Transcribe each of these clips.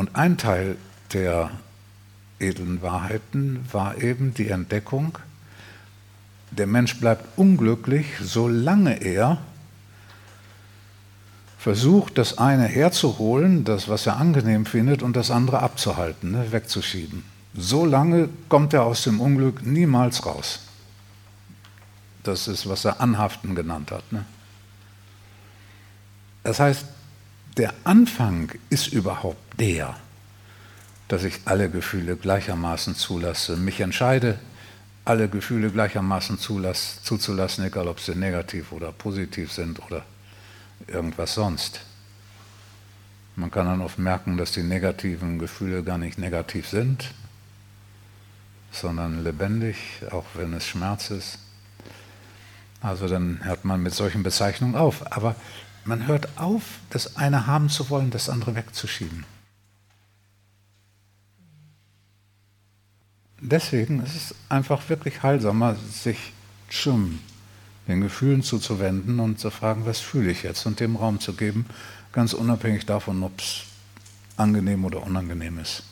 Und ein Teil der edlen Wahrheiten war eben die Entdeckung, der Mensch bleibt unglücklich, solange er versucht, das eine herzuholen, das, was er angenehm findet, und das andere abzuhalten, ne, wegzuschieben. Solange kommt er aus dem Unglück niemals raus. Das ist, was er Anhaften genannt hat. Ne? Das heißt, der Anfang ist überhaupt der, dass ich alle Gefühle gleichermaßen zulasse, mich entscheide, alle Gefühle gleichermaßen zulass, zuzulassen, egal ob sie negativ oder positiv sind oder irgendwas sonst. Man kann dann oft merken, dass die negativen Gefühle gar nicht negativ sind, sondern lebendig, auch wenn es Schmerz ist. Also dann hört man mit solchen Bezeichnungen auf. Aber man hört auf, das eine haben zu wollen, das andere wegzuschieben. Deswegen ist es einfach wirklich heilsamer, sich zum den Gefühlen zuzuwenden und zu fragen, was fühle ich jetzt und dem Raum zu geben, ganz unabhängig davon, ob es angenehm oder unangenehm ist.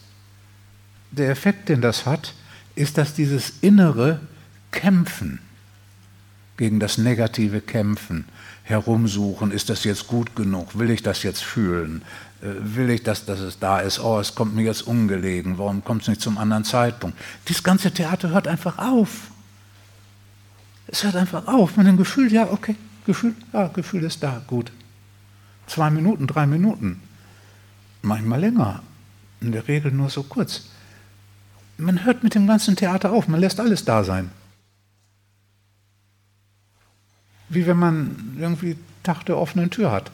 Der Effekt, den das hat, ist, dass dieses innere Kämpfen gegen das negative Kämpfen, herumsuchen, ist das jetzt gut genug, will ich das jetzt fühlen, äh, will ich, dass, dass es da ist, oh, es kommt mir jetzt ungelegen, warum kommt es nicht zum anderen Zeitpunkt? Dieses ganze Theater hört einfach auf. Es hört einfach auf mit dem Gefühl, ja, okay, Gefühl, ja, Gefühl ist da, gut. Zwei Minuten, drei Minuten, manchmal länger, in der Regel nur so kurz. Man hört mit dem ganzen Theater auf, man lässt alles da sein. Wie wenn man irgendwie Tag der offenen Tür hat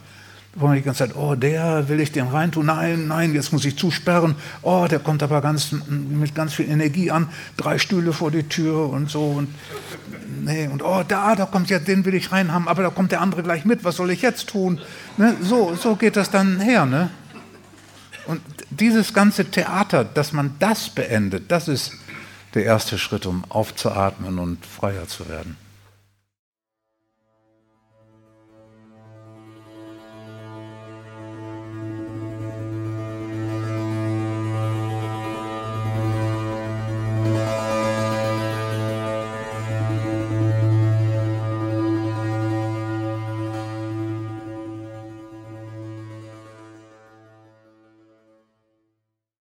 wo man die ganze Zeit, oh, der will ich den reintun, nein, nein, jetzt muss ich zusperren, oh, der kommt aber ganz, mit ganz viel Energie an, drei Stühle vor die Tür und so und nee, und oh, da, da kommt ja, den will ich reinhaben, aber da kommt der andere gleich mit, was soll ich jetzt tun? Ne? So, so geht das dann her, ne? Und dieses ganze Theater, dass man das beendet, das ist der erste Schritt, um aufzuatmen und freier zu werden.